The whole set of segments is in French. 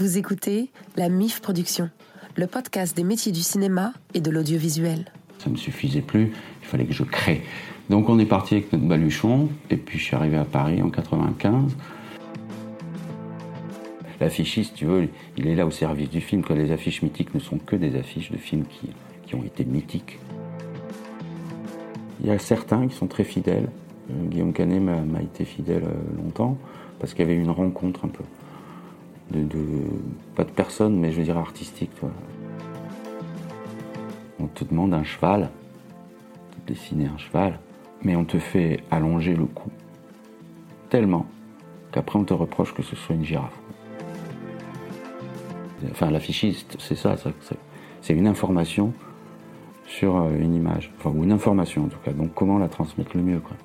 Vous écoutez la MIF Production, le podcast des métiers du cinéma et de l'audiovisuel. Ça me suffisait plus, il fallait que je crée. Donc on est parti avec notre baluchon, et puis je suis arrivé à Paris en 95. L'affichiste, tu veux, il est là au service du film, que les affiches mythiques ne sont que des affiches de films qui, qui ont été mythiques. Il y a certains qui sont très fidèles. Euh, Guillaume Canet m'a été fidèle euh, longtemps, parce qu'il y avait une rencontre un peu. De, pas de personne, mais je veux dire artistique. On te demande un cheval, de dessiner un cheval, mais on te fait allonger le cou tellement qu'après on te reproche que ce soit une girafe. Enfin, l'affichiste, c'est ça, c'est une information sur euh, une image, enfin, ou une information en tout cas. Donc, comment la transmettre le mieux, quoi.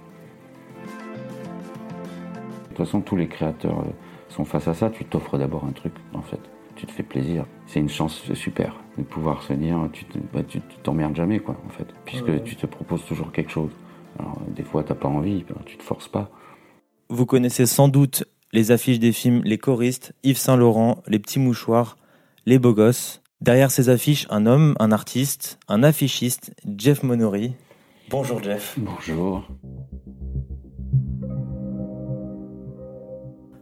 De toute façon, tous les créateurs euh, sont face à ça. Tu t'offres d'abord un truc, en fait. Tu te fais plaisir. C'est une chance super de pouvoir se dire, tu bah, t'emmerdes jamais, quoi, en fait, puisque tu te proposes toujours quelque chose. Alors, des fois, t'as pas envie, tu te forces pas. Vous connaissez sans doute les affiches des films Les choristes, Yves Saint Laurent, Les petits mouchoirs, Les beaux gosses. Derrière ces affiches, un homme, un artiste, un affichiste, Jeff Monori. Bonjour Jeff. Bonjour.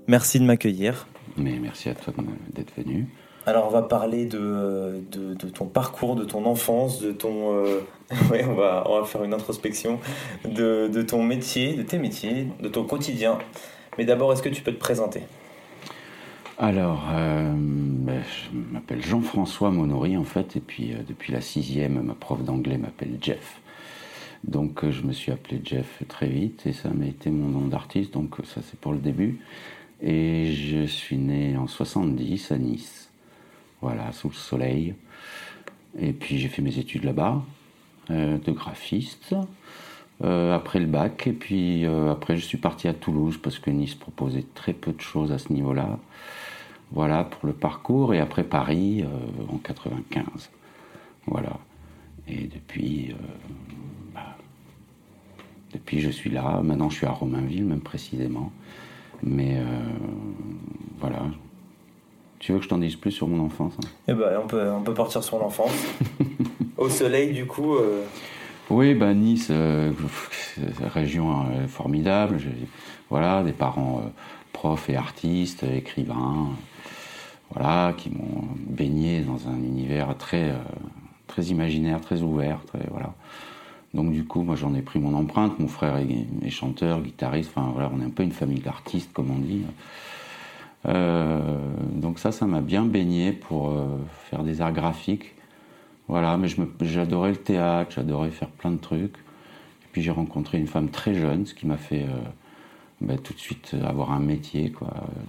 Merci de m'accueillir. Mais merci à toi d'être venu. Alors on va parler de, de, ton parcours, de ton enfance, de ton... Euh, on, va, on va faire une introspection de, de ton métier, de tes métiers, de ton quotidien. Mais d'abord, est-ce que tu peux te présenter? Alors, euh, ben, je m'appelle Jean-François Monori en fait, et puis euh, depuis la sixième, ma prof d'anglais m'appelle Jeff. Donc je me suis appelé Jeff très vite, et ça m'a été mon nom d'artiste, donc ça c'est pour le début. Et je suis né en 70 à Nice, voilà, sous le soleil. Et puis j'ai fait mes études là-bas, euh, de graphiste, euh, après le bac. Et puis euh, après je suis parti à Toulouse parce que Nice proposait très peu de choses à ce niveau-là. Voilà pour le parcours. Et après Paris en 95. Voilà. Et depuis, bah, depuis je suis là. Maintenant je suis à Romainville, même précisément. Mais euh, voilà. Tu veux que je t'en dise plus sur mon enfance hein? Eh ben, on, peut, on peut partir sur l'enfance. Au soleil, du coup. Euh, oui, bah, Nice, euh, région formidable. Voilà, des parents profs et artistes, écrivains, voilà, qui m'ont baigné dans un univers très, très imaginaire, très ouvert, très, voilà. Donc du coup, moi j'en ai pris mon empreinte. Mon frère est, chanteur, guitariste. Enfin voilà, on est un peu une famille d'artistes, comme on dit. Euh, donc ça, ça m'a bien baigné pour euh, faire des arts graphiques. Voilà, mais j'adorais le théâtre, j'adorais faire plein de trucs. Et puis j'ai rencontré une femme très jeune, ce qui m'a fait euh, bah, tout de suite avoir un métier.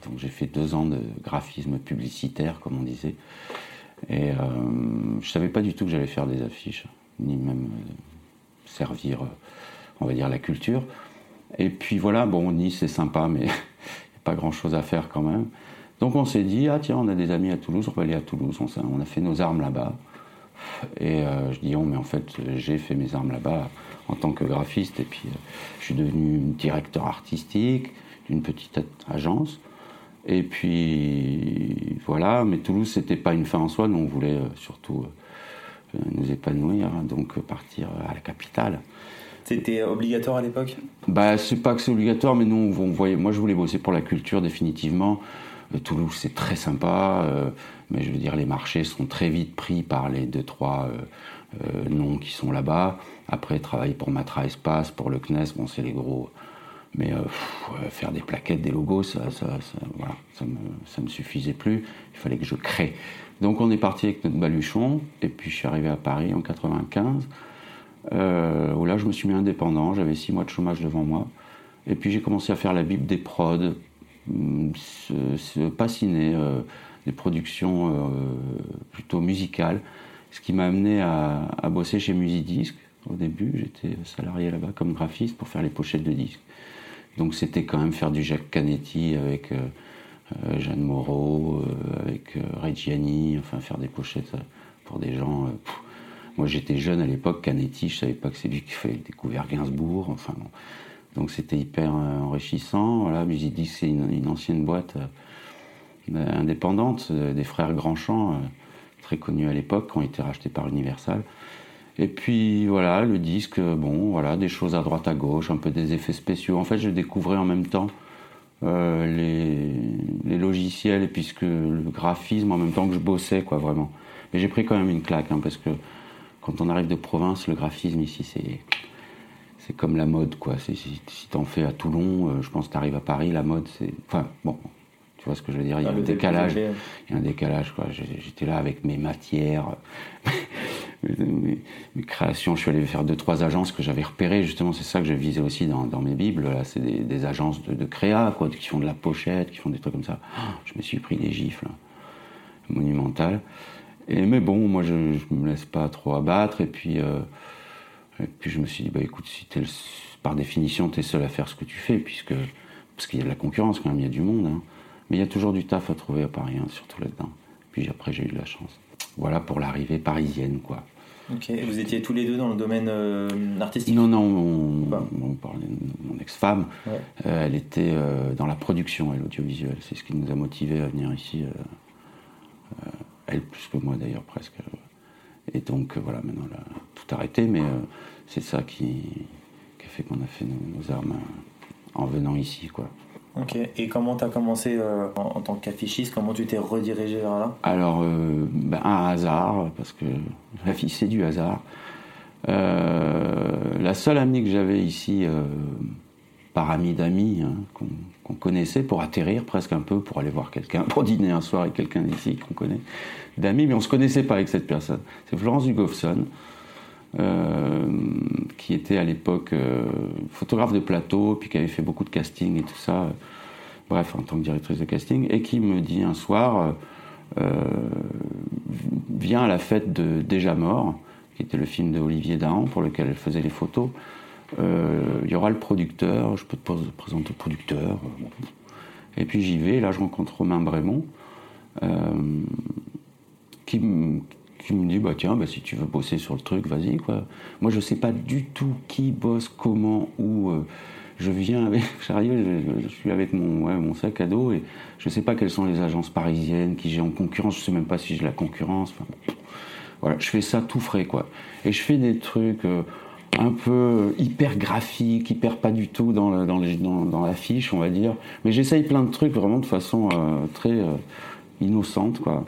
Donc j'ai fait deux ans de graphisme publicitaire, comme on disait. Et je savais pas du tout que j'allais faire des affiches, ni même servir, euh, on va dire, la culture. Et puis voilà, bon, Nice c'est sympa, mais il n'y a pas grand chose à faire quand même. Donc on s'est dit, ah tiens, on a des amis à Toulouse, on va aller à Toulouse. On, a fait nos armes là-bas. Et euh, je dis, oh, mais en fait, j'ai fait mes armes là-bas en tant que graphiste. Et puis euh, je suis devenu directeur artistique d'une petite agence. Et puis voilà, mais Toulouse, c'était pas une fin en soi, nous on voulait surtout nous épanouir, donc partir à la capitale. C'était obligatoire à l'époque? Bah, c'est pas que c'est obligatoire, mais nous, on voyait. Moi, je voulais bosser pour la culture définitivement. Euh, Toulouse, c'est très sympa, euh, mais je veux dire, les marchés sont très vite pris par les deux trois euh, noms qui sont là-bas. Après, travailler pour Matra Espace, pour le CNES, bon, c'est les gros. Mais faire des plaquettes, des logos, ça, ça, voilà, ça, me, ça me suffisait plus. Il fallait que je crée. Donc on est parti avec notre baluchon, et puis je suis arrivé à Paris en 95, euh, où là je me suis mis indépendant, j'avais six mois de chômage devant moi, et puis j'ai commencé à faire la Bible des prods, se, passiner euh, des productions euh, plutôt musicales, ce qui m'a amené à, à, bosser chez Musidisc. Au début, j'étais salarié là-bas comme graphiste pour faire les pochettes de disques. Donc c'était quand même faire du Jacques Canetti avec Jeanne Moreau, euh, avec euh, Reggiani, enfin faire des pochettes pour des gens. moi j'étais jeune à l'époque, Canetti, je savais pas que c'est lui qui avait découvert Gainsbourg, enfin Donc c'était hyper enrichissant. Voilà, Musidis, c'est une, ancienne boîte indépendantes, des frères Grandchamp, très connus à l'époque, qui ont été rachetés par Universal. Et puis voilà, le disque, bon, voilà, des choses à droite à gauche, un peu des effets spéciaux. En fait, je découvrais en même temps euh, les, logiciels et puisque le graphisme en même temps que je bossais, quoi, vraiment. Mais j'ai pris quand même une claque, hein, parce que quand on arrive de province, le graphisme ici, c'est c'est comme la mode, quoi. Si, si t'en fais à Toulon, euh, je pense que t'arrives à Paris, la mode, c'est. Enfin, bon, tu vois ce que je veux dire Il y a ah, un décalage. Il y a un décalage, quoi. J'étais là avec mes matières, mes, créations. Je suis allé faire deux, trois agences que j'avais repérées. Justement, c'est ça que je visais aussi dans, mes bibles. Là, c'est des, agences de, créa, quoi, qui font de la pochette, qui font des trucs comme ça. Je me suis pris des gifles monumentales. Et, mais bon, moi, je, ne me laisse pas trop abattre. Et puis, euh, puis je me suis dit, bah écoute, par définition, tu es seul à faire ce que tu fais, puisque parce qu'il y a de la concurrence quand même, il y a du monde. Hein. Mais il y a toujours du taf à trouver à Paris, hein, surtout là-dedans. Puis après, j'ai eu de la chance. Voilà pour l'arrivée parisienne, quoi. Ok, et vous étiez tous les deux dans le domaine euh, artistique Non, non, on, parlait de mon ex-femme. Euh, elle était euh, dans la production et l'audiovisuel. C'est ce qui nous a motivés à venir ici. elle plus que moi d'ailleurs, presque. Et donc voilà, maintenant elle a tout arrêté, mais c'est ça qui, qui, a fait qu'on a fait nos, nos armes en venant ici, quoi. Ok. Et comment tu as commencé euh, en, tant qu'affichiste Comment tu t'es redirigé vers là? Alors, euh, ben, un hasard, parce que la vie, c'est du hasard. Euh, la seule amie que j'avais ici, par ami d'amis, hein, qu'on connaissait, pour atterrir presque un peu, pour aller voir quelqu'un, pour dîner un soir avec quelqu'un d'ici qu'on connaît, d'amis, mais on ne se connaissait pas avec cette personne. C'est Florence Dugofson. qui était à l'époque photographe de plateau, puis qui avait fait beaucoup de casting et tout ça bref, en tant que directrice de casting, et qui me dit un soir, euh, viens à la fête de Déjà Mort, qui était le film de Olivier Dahan, pour lequel elle faisait les photos. Euh, il y aura le producteur, je peux te présenter le producteur. Et puis j'y vais, là je rencontre Romain Brémond, euh, qui, me dit bah tiens bah, si tu veux bosser sur le truc vas-y quoi moi je sais pas du tout qui bosse comment où je viens avec, j'arrive, je, suis avec mon, mon sac à dos et je sais pas quelles sont les agences parisiennes qui j'ai en concurrence, je sais même pas si j'ai la concurrence. voilà, je fais ça tout frais quoi. Et je fais des trucs euh, un peu hyper graphiques, hyper pas du tout dans, dans, dans, l'affiche, on va dire. Mais j'essaye plein de trucs vraiment de façon euh, très euh, innocente quoi.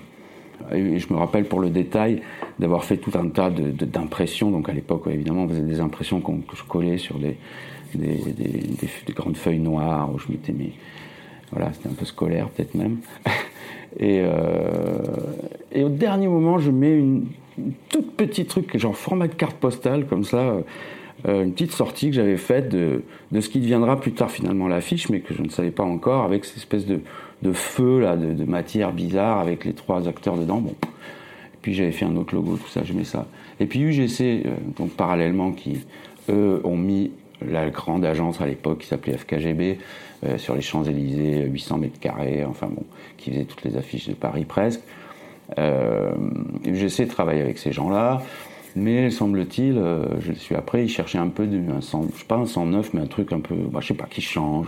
Et je me rappelle pour le détail d'avoir fait tout un tas d'impressions. Donc à l'époque, évidemment, on faisait des impressions que je collais sur des, des, grandes feuilles noires où je mettais mes. Voilà, c'était un peu scolaire peut-être même. et, euh, et, au dernier moment, je mets une, toute petite truc, genre format de carte postale, comme ça, euh, une petite sortie que j'avais faite de, de, ce qui deviendra plus tard finalement l'affiche, mais que je ne savais pas encore, avec cette espèce de, de feu, là, de, matière bizarre, avec les trois acteurs dedans. Bon. Puis j'avais fait un autre logo, tout ça, je mets ça. Et puis UGC, euh, donc parallèlement, qui eux ont mis la grande agence à l'époque qui s'appelait FKGB, euh, sur les Champs-Élysées, 800 mètres carrés, enfin bon, qui faisait toutes les affiches de Paris presque. Euh, de travailler avec ces gens-là, mais semble-t-il, euh, je suis après, ils cherchaient un peu, de, un je sais pas un 109, mais un truc un peu, bah, je sais pas, qui change,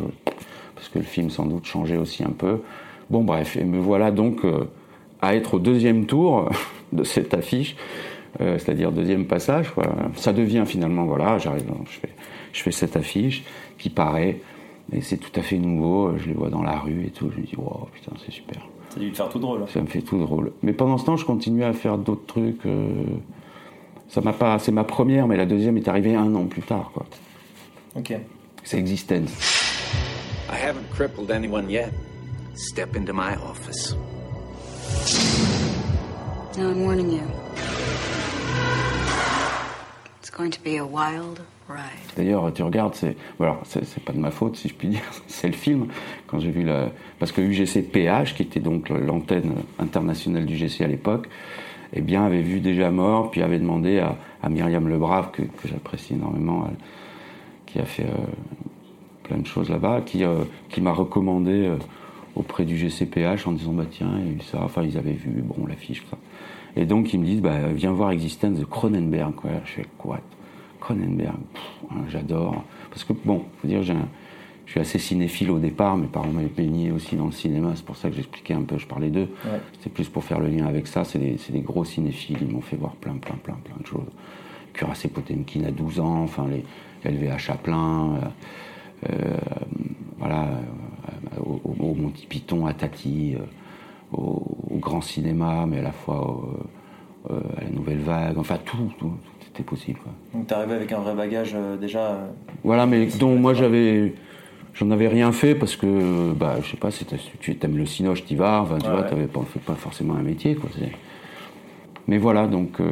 parce que le film sans doute changeait aussi un peu. Bon bref, et me voilà donc à être au deuxième tour de cette affiche, c'est-à-dire deuxième passage. Ça devient finalement, voilà, j'arrive, je fais je fais cette affiche qui paraît, et c'est tout à fait nouveau, je les vois dans la rue et tout, je me dis, wow, putain, c'est super. Ça a dû te faire tout drôle. Ça me fait tout drôle. Mais pendant ce temps, je continue à faire d'autres trucs. Euh, ça m'a pas, c'est ma première, mais la deuxième est arrivée un an plus tard, quoi. Ok. C'est Existence. I haven't crippled anyone yet. Step into my office. Now I'm warning you. It's going to be a wild D'ailleurs, tu regardes, c'est voilà, c'est pas de ma faute si je puis dire, c'est le film. Quand j'ai vu la, parce que UGC PH, qui était donc l'antenne internationale du GC à l'époque, eh bien avait vu déjà mort, puis avait demandé à, à Myriam Lebrave que, que j'apprécie énormément, qui a fait euh, plein de choses là-bas, qui euh, qui m'a recommandé euh, auprès du GCPH en disant bah tiens il y a eu ça, enfin ils avaient vu bon l'affiche ça. Et donc ils me disent bah viens voir Existence de Cronenberg. Je fais quoi? Cronenberg, hein, j'adore. Parce que, bon, faut dire, j'ai je suis assez cinéphile au départ, mes parents m'avaient baigné aussi dans le cinéma, c'est pour ça que j'expliquais un peu, je parlais d'eux. Ouais. C'était plus pour faire le lien avec ça, c'est des, gros cinéphiles, ils m'ont fait voir plein, plein, plein, plein de choses. Cuirassé Potemkin à 12 ans, enfin les LVH Chaplin, euh, euh, voilà, euh, au, au- au Monty Python, à Tati, au, au grand cinéma, mais à la fois à la nouvelle vague, enfin tout, tout, tout était possible. quoi. Donc t'es arrivé avec un vrai bagage déjà. Voilà, mais dont moi j'avais. J'en avais rien fait parce que, bah, je sais pas, tu aimes le cinoche, t'y vas, enfin, tu Ouais, vois, ouais. t'avais pas, fait pas forcément un métier, quoi. Mais voilà, donc, euh,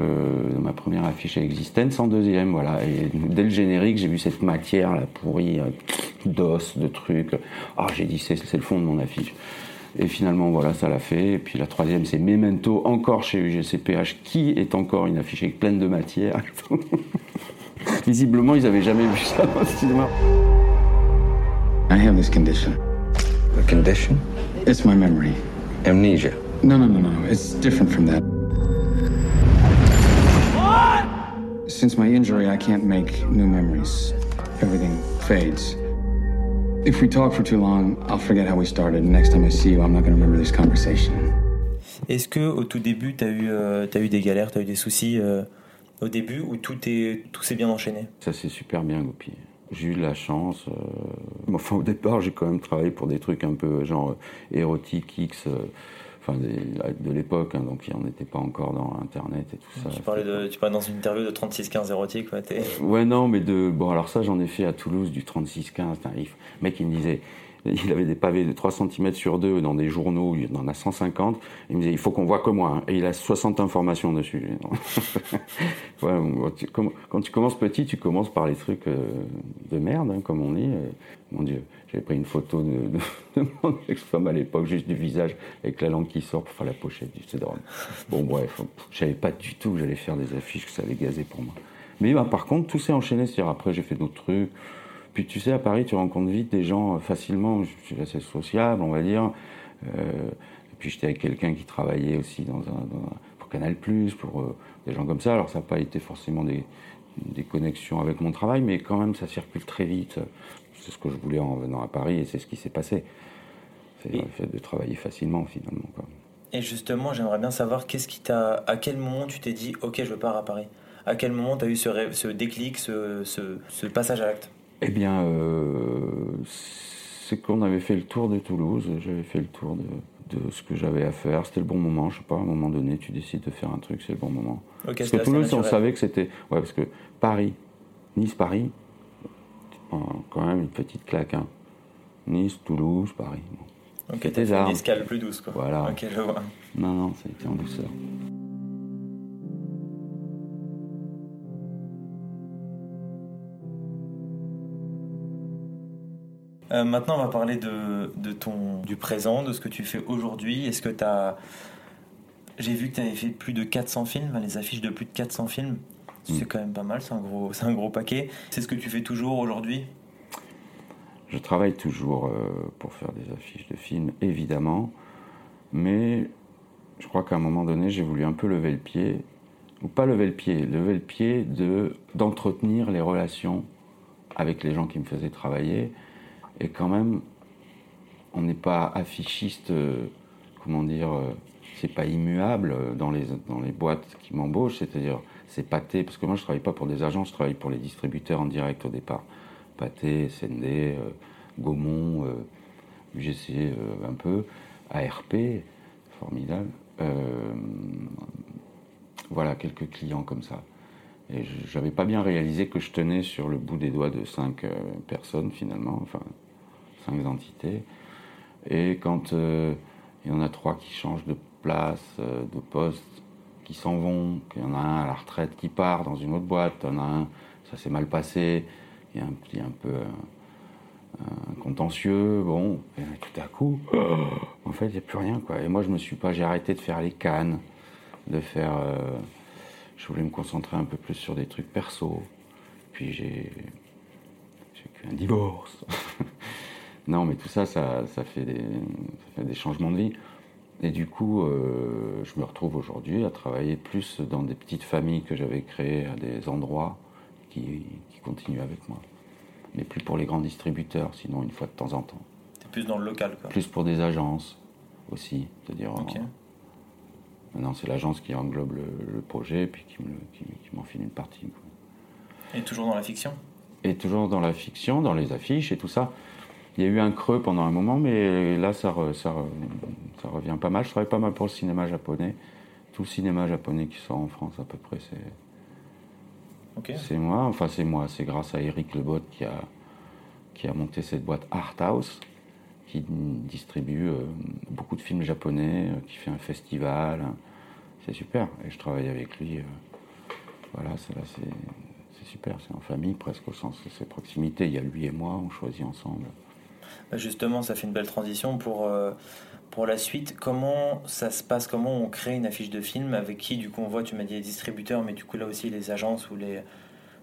ma première affiche à Existence en deuxième, voilà. Et dès le générique, j'ai vu cette matière, là, pourrie, euh, d'os, de trucs. Ah, j'ai dit, c'est c'est le fond de mon affiche. Et finalement, voilà, ça l'a fait. Et puis la troisième, c'est Memento, encore chez UGCPH, qui est encore une affiche avec pleine de matière. Visiblement, ils n'avaient jamais vu ça le cinéma. I have this condition. The condition? It's my memory. Amnesia. No, no, no, no. It's different from that. What? Since my injury, I can't make new memories. Everything fades. If we talk for too long, I'll forget how we started. Next time I see you, I'm not going to remember this conversation. Est-ce que au tout début t'as eu euh, t'as eu des galères, t'as eu des soucis euh, au début ou tout est tout s'est bien enchaîné Ça s'est super bien goupillé. J'ai eu de la chance. euh, Enfin, au départ, j'ai quand même travaillé pour des trucs un peu genre euh, érotique X, euh, enfin des- de l'époque, hein, donc on n'était pas encore dans Internet et tout ça. Tu parlais de tu parlais dans une interview de 3615 érotique, ouais, t'es- Ouais, non, mais de. Bon, alors ça, j'en ai fait à Toulouse du 36-15. Putain, il- Le mec, il me disait. Il avait des pavés de 3 cm sur 2 dans des journaux, il en a 150. Il me disait, il faut qu'on voit que moi. hein. Et il a 60 informations dessus. quand tu commences petit, tu commences par les trucs euh, de merde, hein, comme on dit. Et, mon Dieu, j'avais pris une photo de, mon ex-femme à l'époque, juste du visage, avec la langue qui sort pour faire la pochette du CD-ROM. Bon, bref, je savais pas du tout que j'allais faire des affiches, que ça allait gazer pour moi. Mais bah, par contre, tout s'est enchaîné. C'est-à-dire, après, j'ai fait d'autres trucs. Puis tu sais, à Paris, tu rencontres vite des gens euh, facilement. Je suis assez sociable, on va dire. Euh, et puis j'étais avec quelqu'un qui travaillait aussi dans un, dans un- pour Canal+, pour euh, des gens comme ça. Alors ça n'a pas été forcément des, des connexions avec mon travail, mais quand même, ça circule très vite. C'est ce que je voulais en venant à Paris et c'est ce qui s'est passé. C'est le fait de travailler facilement, finalement. Quoi. Et justement, j'aimerais bien savoir qu'est-ce qui t'a à quel moment tu t'es dit OK, je pars à Paris? À quel moment t'as eu ce rêve, ce déclic, ce, ce, ce passage à l'acte? Eh bien, euh, c'est qu'on avait fait le tour de Toulouse, j'avais fait le tour de, de ce que j'avais à faire. C'était le bon moment, je sais pas, à un moment donné, tu décides de faire un truc, c'est le bon moment. Parce que Toulouse, on savait que c'était. Ouais, parce que Paris, Nice-Paris, quand même une petite claque. Hein. Nice, Toulouse, Paris. Bon. Ok, t'as une escale plus douce quoi. Voilà. Ok, je vois. Non, non, ça a été en douceur. Euh, maintenant, on va parler de, de ton, du présent, de ce que tu fais aujourd'hui. Est-ce que tu as. J'ai vu que tu avais fait plus de 400 films, les affiches de plus de 400 films. C'est quand même pas mal, c'est un, gros, c'est un gros paquet. C'est ce que tu fais toujours aujourd'hui? Je travaille toujours euh, pour faire des affiches de films, évidemment, mais je crois qu'à un moment donné, j'ai voulu un peu lever le pied, ou pas lever le pied, lever le pied de d'entretenir les relations avec les gens qui me faisaient travailler, et quand même, on n'est pas affichiste, euh, comment dire, euh, c'est pas immuable euh, dans les, dans les boîtes qui m'embauchent, c'est-à-dire c'est pâté, parce que moi je travaille pas pour des agences, je travaille pour les distributeurs en direct au départ. Pâté, SND, Gaumont, UGC un peu, ARP, formidable. Voilà, quelques clients comme ça. Et j'avais pas bien réalisé que je tenais sur le bout des doigts de cinq personnes finalement, enfin cinq entités. Et quand euh, il y en a trois qui changent de place, euh, de poste, qui s'en vont, qu'il y en a un à la retraite qui part dans une autre boîte, il y en a un, ça s'est mal passé, il y a un petit un peu euh, contentieux, bon, et tout à coup, en fait, il n'y a plus rien, quoi. Et moi, je me suis pas, j'ai arrêté de faire les cannes, de faire, je voulais me concentrer un peu plus sur des trucs perso, puis j'ai, j'ai eu un divorce. non, mais tout ça, ça, ça, fait des, ça fait des changements de vie. Et du coup, euh, je me retrouve aujourd'hui à travailler plus dans des petites familles que j'avais créées à des endroits qui, qui continuent avec moi. mais plus pour les grands distributeurs, sinon une fois de temps en temps. T'es plus dans le local, quoi. Plus pour des agences aussi, c'est-à-dire. Ok. euh, maintenant, c'est l'agence qui englobe le, le projet, puis qui me le- qui- qui m'en file une partie. quoi. Et toujours dans la fiction? Et toujours dans la fiction, dans les affiches et tout ça. Il y a eu un creux pendant un moment, mais là, ça, re- ça, re- ça revient pas mal. Je travaille pas mal pour le cinéma japonais. Tout le cinéma japonais qui sort en France, à peu près, c'est c'est moi. Enfin, c'est moi. C'est grâce à Eric Lebot qui a, qui a monté cette boîte Art House, qui distribue euh, beaucoup de films japonais, euh, qui fait un festival. C'est super. Et je travaille avec lui. euh, voilà, c'est là, c'est c'est super. C'est en famille, presque, au sens de ses proximités. Il y a lui et moi, on choisit ensemble. Bah, Justement, ça fait une belle transition pour, euh, pour la suite. Comment ça se passe? Comment on crée une affiche de film? Avec qui, du coup, on voit, tu m'as dit les distributeurs, mais du coup, là aussi, les agences ou les.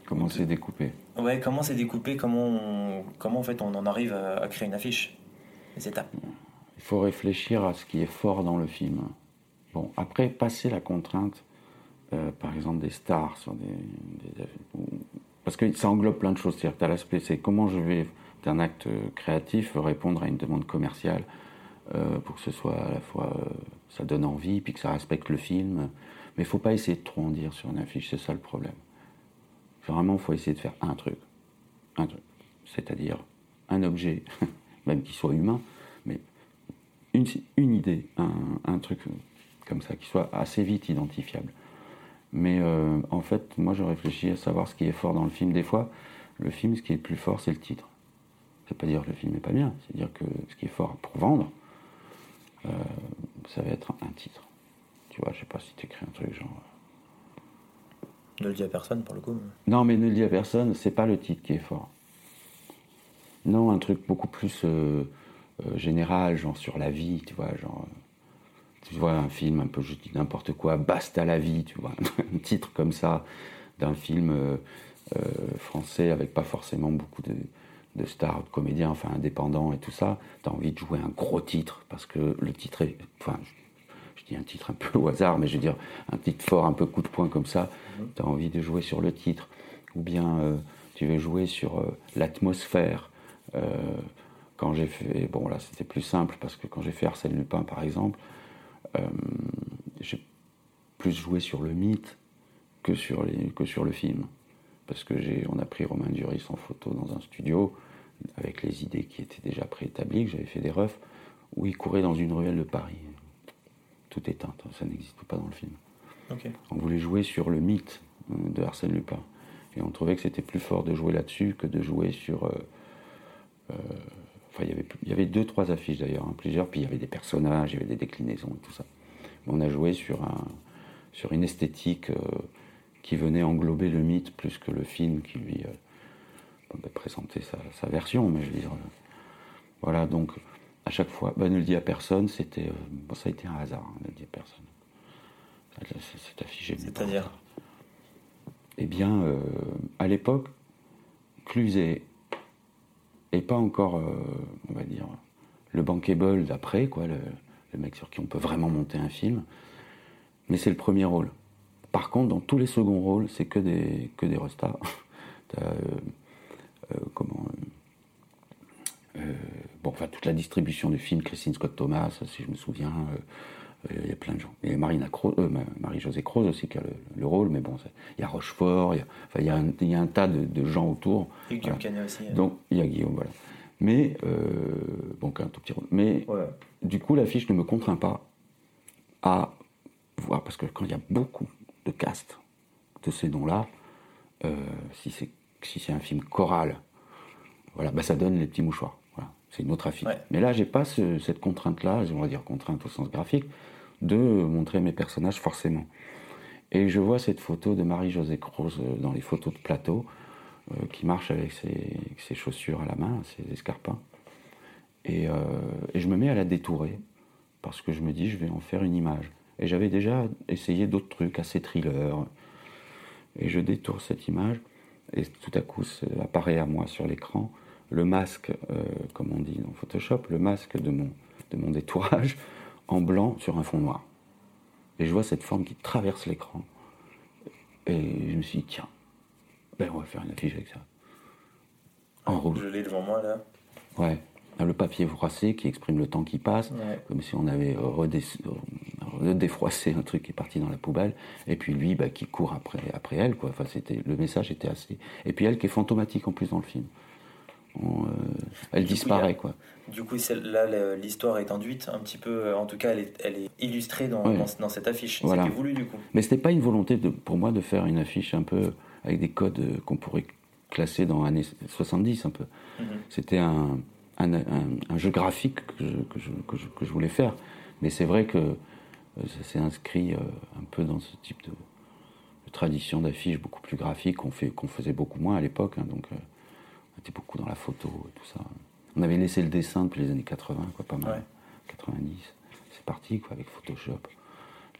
Comment c'est découpé? Ouais, comment c'est découpé? Comment, on- comment en fait on en arrive à, à créer une affiche? Les étapes. Il faut réfléchir à ce qui est fort dans le film. Bon, après, passer la contrainte, euh, par exemple, des stars sur des, des- Parce que ça englobe plein de choses. C'est-à-dire que tu as l'aspect, c'est comment je vais, d'un acte créatif, répondre à une demande commerciale euh, pour que ce soit à la fois. euh, ça donne envie, puis que ça respecte le film. Mais faut pas essayer de trop en dire sur une affiche, c'est ça le problème. Vraiment, faut essayer de faire un truc. Un truc. C'est-à-dire un objet, même qui soit humain, mais une, idée, un, un truc comme ça, qui soit assez vite identifiable. Mais euh, en fait, moi, je réfléchis à savoir ce qui est fort dans le film. Des fois, le film, ce qui est le plus fort, c'est le titre. C'est pas dire que le film n'est pas bien, c'est dire que ce qui est fort pour vendre, euh, ça va être un titre. Tu vois, je sais pas si tu écris un truc genre. Ne le dis à personne pour le coup. Non, mais ne le dis à personne, c'est pas le titre qui est fort. Non, un truc beaucoup plus euh, euh, général, genre sur la vie, tu vois, genre. euh, Tu vois, un film un peu, je dis n'importe quoi, Basta la vie, tu vois, un titre comme ça, d'un film euh, euh, français avec pas forcément beaucoup de, de stars, de comédiens, enfin indépendants et tout ça. T'as envie de jouer un gros titre, parce que le titre est. Enfin, je, je dis un titre un peu au hasard, mais je veux dire, un titre fort, un peu coup de poing comme ça, tu as envie de jouer sur le titre. Ou bien euh, tu veux jouer sur euh, l'atmosphère. Euh, quand j'ai fait. Bon, là, c'était plus simple, parce que quand j'ai fait Arsène Lupin, par exemple, j'ai plus joué sur le mythe que sur, les, que sur le film. Parce que j'ai, on a pris Romain Duris en photo dans un studio, avec les idées qui étaient déjà préétablies, que j'avais fait des refs, où il courait dans une ruelle de Paris. Tout éteinte, ça n'existe pas dans le film. On voulait jouer sur le mythe euh, de Arsène Lupin. Et on trouvait que c'était plus fort de jouer là-dessus que de jouer sur. euh, euh, enfin, il y avait, il y avait deux, trois affiches d'ailleurs, hein, plusieurs, puis il y avait des personnages, il y avait des déclinaisons et tout ça. Mais on a joué sur, un, sur une esthétique euh, qui venait englober le mythe plus que le film qui lui euh, bah, présentait sa, sa version. Mais je veux dire, euh, voilà, donc à chaque fois, bah, ne le dis à personne, c'était, euh, bon, ça a été un hasard, hein, ne le dis à personne. Ça, Cette affiche est venue par C'est-à-dire? Eh bien, euh, à l'époque, Cluzet et pas encore, on va dire, le bankable d'après, quoi, le, le mec sur qui on peut vraiment monter un film. Mais c'est le premier rôle. Par contre, dans tous les seconds rôles, c'est que des, que des restas. T'as, euh, euh, comment. euh, bon, enfin, toute la distribution du film, Christine Scott Thomas, si je me souviens, il y a plein de gens. Il y a Marina Cro- euh, Ma- Marie-Josée Croze aussi qui a le, le rôle, mais bon, il y a Rochefort, il y a, enfin, il y a, un, il y a un tas de, de gens autour. Et Guillaume Voilà. Canet aussi. euh. Donc, il y a Guillaume, voilà. Mais, euh, bon, un tout petit rôle. Mais, Ouais. du coup, l'affiche ne me contraint pas à voir, parce que quand il y a beaucoup de cast de ces noms-là, euh, si c'est si c'est un film choral, voilà, bah ça donne les petits mouchoirs. Voilà, c'est une autre affiche. Ouais. Mais là, j'ai pas ce- cette contrainte-là, on va dire contrainte au sens graphique, de montrer mes personnages forcément. Et je vois cette photo de Marie-Josée Croze euh, dans les photos de plateau, euh, qui marche avec ses, avec ses chaussures à la main, ses escarpins. Et, euh, et je me mets à la détourer, parce que je me dis, je vais en faire une image. Et j'avais déjà essayé d'autres trucs, assez thriller. Et je détourne cette image, et tout à coup, ça apparaît à moi sur l'écran le masque, euh, comme on dit dans Photoshop, le masque de mon, de mon détourage en blanc sur un fond noir. Et je vois cette forme qui traverse l'écran. Et je me suis dit, tiens, ben on va faire une affiche avec ça. En rouge. Je l'ai devant moi là. Ouais. Le papier froissé qui exprime le temps qui passe, Ouais. comme si on avait redé- redéfroissé un truc qui est parti dans la poubelle, et puis lui bah, qui court après, après elle. Quoi. Enfin, c'était, le message était assez. Et puis elle qui est fantomatique en plus dans le film. On, euh, elle Du disparaît. a- quoi. Du coup, là, l'histoire est induite un petit peu. En tout cas, elle est, elle est illustrée dans, Ouais. dans, dans cette affiche. Voilà. C'était voulu du coup. Mais c'était pas une volonté de, pour moi de faire une affiche un peu avec des codes qu'on pourrait classer dans années 70 un peu. Mhm. C'était un, un, un- un jeu graphique que je, que je, que je, que je voulais faire. Mais c'est vrai que euh, ça s'est inscrit euh, un peu dans ce type de, de tradition d'affiche beaucoup plus graphique qu'on qu'on faisait beaucoup moins à l'époque. hein. donc euh, on était beaucoup dans la photo et tout ça. On avait laissé le dessin depuis les années 80, quoi, pas mal. Ouais. 90. C'est parti quoi, avec Photoshop,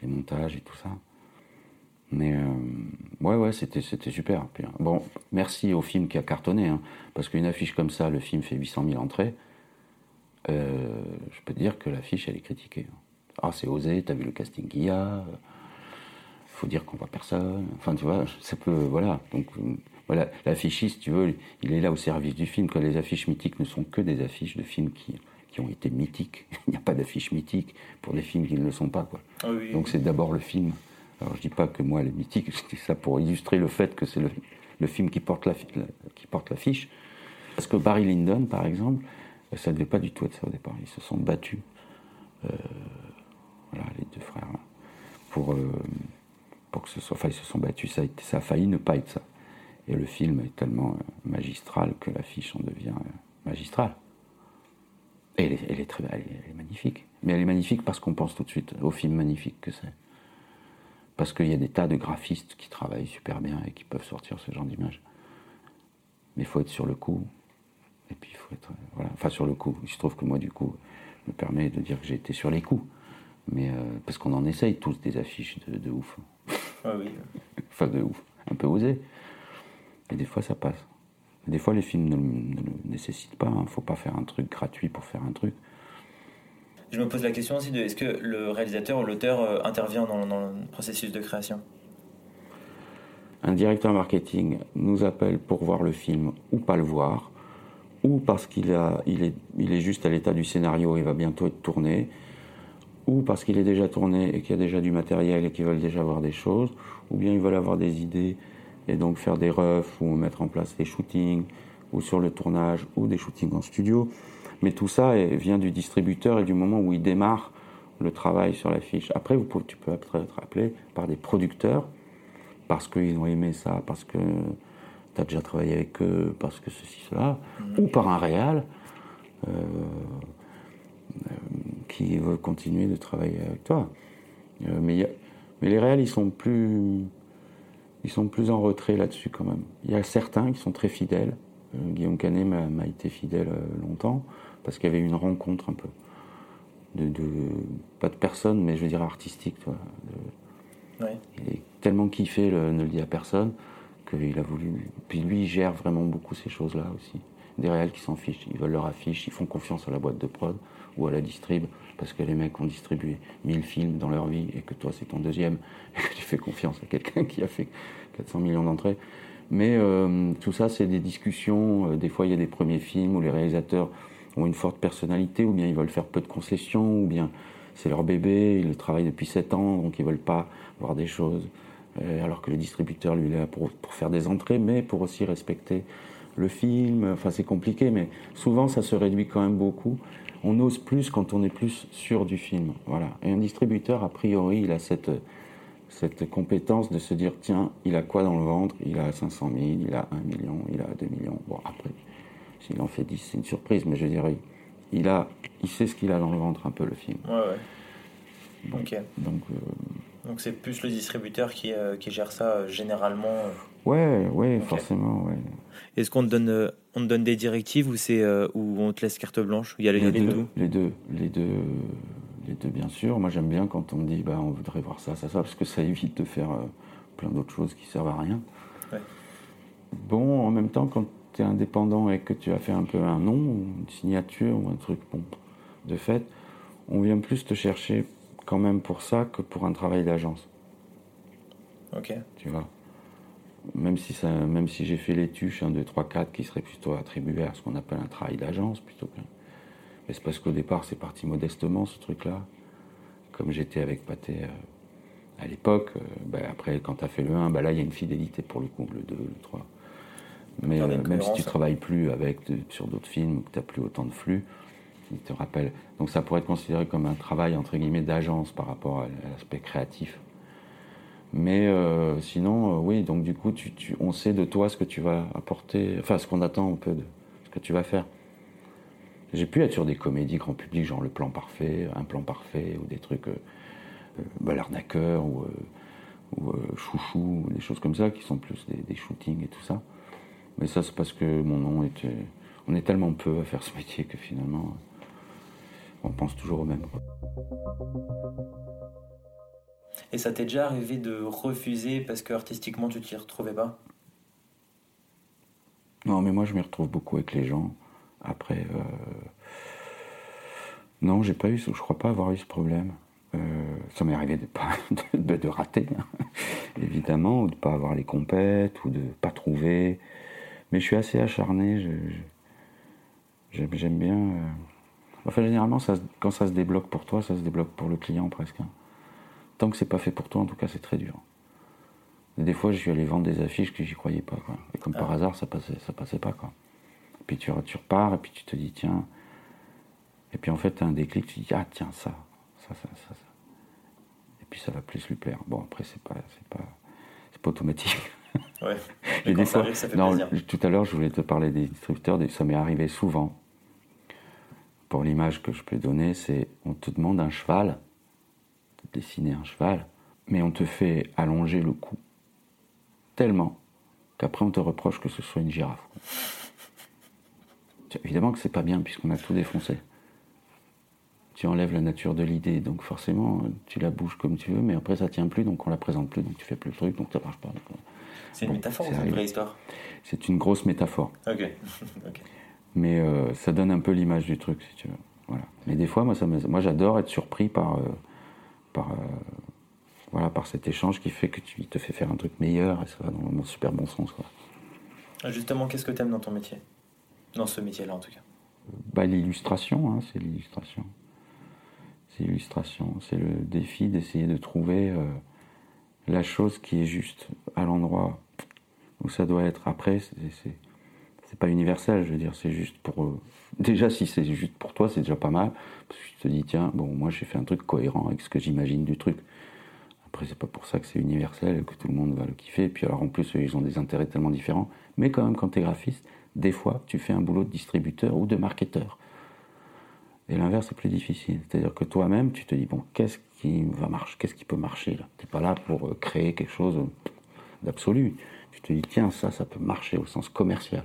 les montages et tout ça. Mais euh, ouais, ouais, c'était, c'était super. Puis, euh, bon, merci au film qui a cartonné, hein, parce qu'une affiche comme ça, le film fait 800 000 entrées. Euh, je peux te dire que l'affiche, elle est critiquée. Ah, c'est osé, t'as vu le casting qu'il y a. Il faut dire qu'on voit personne. Enfin, tu vois, ça peut. Voilà. Donc, euh, voilà, l'affichiste, tu veux, il est là au service du film. Que les affiches mythiques ne sont que des affiches de films qui, qui ont été mythiques. Il n'y a pas d'affiches mythiques pour des films qui ne le sont pas, quoi. Ah oui, Donc c'est d'abord le film. Alors je dis pas que moi elle est mythique, je dis ça pour illustrer le fait que c'est le, film qui porte la, qui l'affiche. Parce que Barry Lyndon, par exemple, ça ne devait pas du tout être ça au départ. Ils se sont battus, euh, voilà, les deux frères, là, pour, euh, pour que ce soit. Enfin, ils se sont battus. Ça a, ça a failli ne pas être ça. Et le film est tellement euh, magistral que l'affiche en devient euh, magistrale. Et elle est très elle est, elle est magnifique. Mais elle est magnifique parce qu'on pense tout de suite au film magnifique que c'est. Parce qu'il y a des tas de graphistes qui travaillent super bien et qui peuvent sortir ce genre d'image. Mais il faut être sur le coup. Et puis il faut être. euh, Voilà. Enfin, sur le coup. Il se trouve que moi, du coup, me permet de dire que j'ai été sur les coups. Mais euh, parce qu'on en essaye tous des affiches de, de ouf. Ah oui. Enfin, de ouf. Un peu osé. Et des fois, ça passe. Des fois, les films ne, le- ne le nécessitent pas. Il ne faut pas faire un truc gratuit pour faire un truc. Je me pose la question aussi de est-ce que le réalisateur ou l'auteur euh, intervient dans, le processus de création? Un directeur marketing nous appelle pour voir le film ou pas le voir, ou parce qu'il il est, il est juste à l'état du scénario et va bientôt être tourné, ou parce qu'il est déjà tourné et qu'il y a déjà du matériel et qu'ils veulent déjà voir des choses, ou bien ils veulent avoir des idées et donc faire des refs ou mettre en place des shootings, ou sur le tournage, ou des shootings en studio. Mais tout ça vient du distributeur et du moment où il démarre le travail sur l'affiche. Après, vous pouvez- tu peux être appelé par des producteurs parce qu'ils ont aimé ça, parce que tu as déjà travaillé avec eux, parce que ceci, cela, ou par un réal euh, euh, qui veut continuer de travailler avec toi. Euh, mais, a- mais les réals, ils sont plus, ils sont plus en retrait là-dessus quand même. Il y a certains qui sont très fidèles. Guillaume Canet m'a été fidèle longtemps parce qu'il y avait une rencontre un peu. De, de- pas de personne, mais je veux dire artistique. De- Ouais. il est tellement kiffé, le, ne le dit à personne, qu'il a voulu. Puis lui, il gère vraiment beaucoup ces choses-là aussi. Des réels qui s'en fichent, ils veulent leur affiche, ils font confiance à la boîte de prod ou à la distrib, parce que les mecs ont distribué 1000 films dans leur vie et que toi c'est ton deuxième, et que tu fais confiance à quelqu'un qui a fait 400 millions d'entrées. Mais euh, tout ça, c'est des discussions. Euh, Des fois, il y a des premiers films où les réalisateurs ont une forte personnalité, ou bien ils veulent faire peu de concessions, ou bien c'est leur bébé, ils le travaillent depuis 7 ans, donc ils veulent pas voir des choses. Euh, alors que le distributeur, lui, est là pour, pour faire des entrées, mais pour aussi respecter le film. Enfin, c'est compliqué, mais souvent, ça se réduit quand même beaucoup. On ose plus quand on est plus sûr du film. Voilà. Et un distributeur, a priori, il a cette, cette compétence de se dire tiens, il a quoi dans le ventre? Il a 500 000, il a 1 million, il a 2 millions. Bon, après, s'il en fait 10, c'est une surprise, mais je dirais, il, a, il sait ce qu'il a dans le ventre, un peu, le film. Ouais, ouais. Ok. Donc, euh, Donc c'est plus le distributeur qui, euh, qui gère ça euh, généralement. euh. ouais, ouais, forcément, ouais. Est-ce qu'on te donne, euh, on te donne des directives ou c'est euh, ou on te laisse carte blanche Il y a les, deux, deux. les deux, les deux, les deux, bien sûr. Moi, j'aime bien quand on me dit, bah, on voudrait voir ça, ça, ça, parce que ça évite de faire euh, plein d'autres choses qui servent à rien. Ouais. Bon, en même temps, quand tu es indépendant et que tu as fait un peu un nom, une signature ou un truc, bon, de fait, on vient plus te chercher quand même pour ça que pour un travail d'agence, Ok. tu vois. même si, ça, même si j'ai fait les tuches 1, 2, 3, 4 qui seraient plutôt attribués à ce qu'on appelle un travail d'agence plutôt que. Mais c'est parce qu'au départ, c'est parti modestement ce truc-là. Comme j'étais avec Pathé euh, à l'époque, euh, bah, après, quand tu as fait le 1, bah, là, il y a une fidélité pour le coup, le 2, le 3. Mais euh, même si tu cohérence. travailles plus avec, de- sur d'autres films, que tu n'as plus autant de flux, il te rappelle. Donc ça pourrait être considéré comme un travail, entre guillemets, d'agence par rapport à l'aspect créatif. Mais euh, sinon, euh, oui, donc du coup, tu, tu- on sait de toi ce que tu vas apporter, enfin ce qu'on attend un peu de ce que tu vas faire. J'ai pu être sur des comédies grand public, genre Le Plan Parfait, Un Plan Parfait, ou des trucs, euh, euh, bah, L'arnaqueur, ou, euh, ou, euh, Chouchou, ou des choses comme ça, qui sont plus des, des shootings et tout ça. Mais ça, c'est parce que mon nom était. On est tellement peu à faire ce métier que finalement, on pense toujours au même. Et ça t'est déjà arrivé de refuser parce que artistiquement tu t'y retrouvais pas? Non, mais moi, je m'y retrouve beaucoup avec les gens. Après, euh, non, j'ai pas eu, je crois pas avoir eu ce problème. Euh, ça m'est arrivé de pas de, de rater, hein, évidemment, ou de pas avoir les compètes, ou de pas trouver. Mais je suis assez acharné. je- je- J'aime bien. euh, Enfin, généralement, ça, quand ça se débloque pour toi, ça se débloque pour le client presque. hein. Tant que c'est pas fait pour toi, en tout cas, c'est très dur. Et des fois, je suis allé vendre des affiches que j'y croyais pas. Quoi. Et comme par hasard, ça passait, ça passait pas. Quoi. Puis tu, tu repars et puis tu te dis, tiens. Et puis en fait, tu as un déclic, tu te dis, ah tiens, ça, ça, ça, ça, ça. Et puis ça va plus lui plaire. Bon, après, c'est pas, c'est pas, c'est pas automatique. Ouais. Quand ça fois, arrive, ça fait non, plaisir. tout à l'heure, je voulais te parler des distributeurs. Ça m'est arrivé souvent. Pour l'image que je peux donner, c'est on te demande un cheval, de dessiner un cheval, mais on te fait allonger le cou tellement qu'après on te reproche que ce soit une girafe. Évidemment que c'est pas bien puisqu'on a tout défoncé. Tu enlèves la nature de l'idée, donc forcément tu la bouges comme tu veux, mais après ça tient plus, donc on la présente plus, donc tu fais plus le truc, donc ça marche pas. Donc, C'est une Bon, métaphore ou c'est une vraie histoire C'est une grosse métaphore. Ok. Mais euh, ça donne un peu l'image du truc, si tu veux. Voilà. Mais des fois, moi, ça moi j'adore être surpris par, euh, par, euh, voilà, par cet échange qui fait que tu te fait faire un truc meilleur et ça va dans le super bon sens. Quoi. Justement, qu'est-ce que t'aimes dans ton métier? Dans ce métier-là, en tout cas. Bah, l'illustration, hein, c'est l'illustration. C'est l'illustration. C'est le défi d'essayer de trouver la chose qui est juste à l'endroit où ça doit être. Après, c'est- pas universel, je veux dire, c'est juste pour. euh, déjà, si c'est juste pour toi, c'est déjà pas mal. Parce que tu te dis, tiens, bon, moi j'ai fait un truc cohérent avec ce que j'imagine du truc. Après, c'est pas pour ça que c'est universel et que tout le monde va le kiffer. Et puis, alors en plus, ils ont des intérêts tellement différents. Mais quand même, quand tu es graphiste, des fois, tu fais un boulot de distributeur ou de marketeur. Et l'inverse est plus difficile. C'est-à-dire que toi-même, tu te dis, bon, qu'est-ce qui va marcher Qu'est-ce qui peut marcher là Tu n'es pas là pour euh, créer quelque chose d'absolu. Tu te dis, tiens, ça, ça peut marcher au sens commercial.